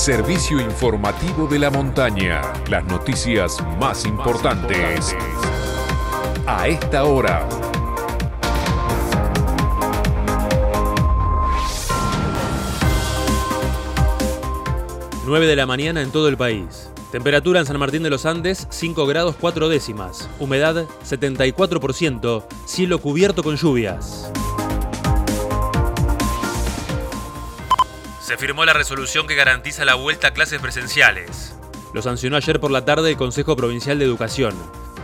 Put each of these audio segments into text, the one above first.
servicio informativo de la montaña. Las noticias más importantes a esta hora. 9 de la mañana en todo el país. Temperatura en San Martín de los Andes 5 grados 4 décimas. Humedad 74%. Cielo cubierto con lluvias. Se firmó la resolución que garantiza la vuelta a clases presenciales. Lo sancionó ayer por la tarde el Consejo Provincial de Educación.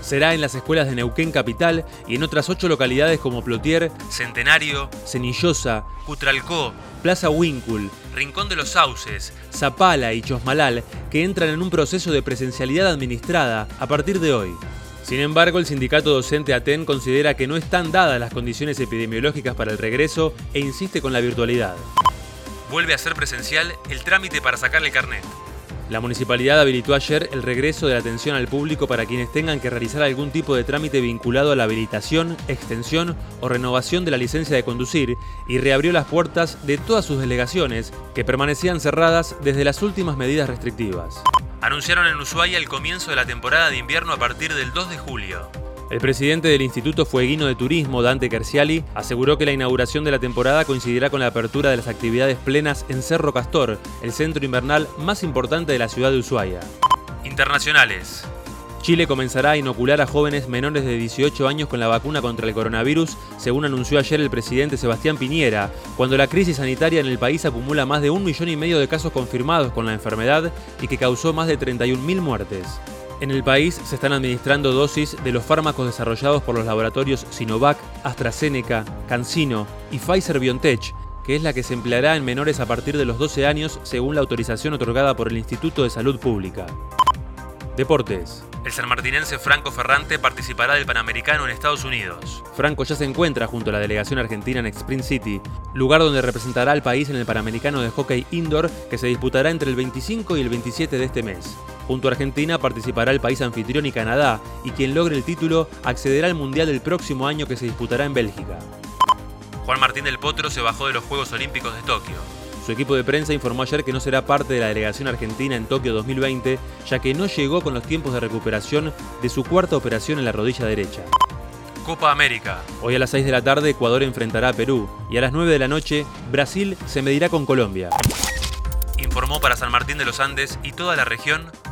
Será en las escuelas de Neuquén Capital y en otras ocho localidades como Plotier, Centenario, Cenillosa, Cutralcó, Plaza Wincul, Rincón de los Sauces, Zapala y Chosmalal, que entran en un proceso de presencialidad administrada a partir de hoy. Sin embargo, el sindicato docente ATEN considera que no están dadas las condiciones epidemiológicas para el regreso e insiste con la virtualidad. Vuelve a ser presencial el trámite para sacar el carnet. La municipalidad habilitó ayer el regreso de la atención al público para quienes tengan que realizar algún tipo de trámite vinculado a la habilitación, extensión o renovación de la licencia de conducir y reabrió las puertas de todas sus delegaciones que permanecían cerradas desde las últimas medidas restrictivas. Anunciaron en Ushuaia el comienzo de la temporada de invierno a partir del 2 de julio. El presidente del Instituto Fueguino de Turismo, Dante Kerciali, aseguró que la inauguración de la temporada coincidirá con la apertura de las actividades plenas en Cerro Castor, el centro invernal más importante de la ciudad de Ushuaia. Internacionales. Chile comenzará a inocular a jóvenes menores de 18 años con la vacuna contra el coronavirus, según anunció ayer el presidente Sebastián Piñera, cuando la crisis sanitaria en el país acumula más de un millón y medio de casos confirmados con la enfermedad y que causó más de 31.000 muertes. En el país se están administrando dosis de los fármacos desarrollados por los laboratorios Sinovac, AstraZeneca, CanSino y Pfizer BioNTech, que es la que se empleará en menores a partir de los 12 años según la autorización otorgada por el Instituto de Salud Pública. Deportes. El sanmartinense Franco Ferrante participará del Panamericano en Estados Unidos. Franco ya se encuentra junto a la delegación argentina en Sprint City, lugar donde representará al país en el Panamericano de Hockey Indoor que se disputará entre el 25 y el 27 de este mes. Junto a Argentina participará el país anfitrión y Canadá, y quien logre el título accederá al Mundial del próximo año que se disputará en Bélgica. Juan Martín del Potro se bajó de los Juegos Olímpicos de Tokio. Su equipo de prensa informó ayer que no será parte de la delegación argentina en Tokio 2020, ya que no llegó con los tiempos de recuperación de su cuarta operación en la rodilla derecha. Copa América. Hoy a las 6 de la tarde Ecuador enfrentará a Perú y a las 9 de la noche Brasil se medirá con Colombia. Informó para San Martín de los Andes y toda la región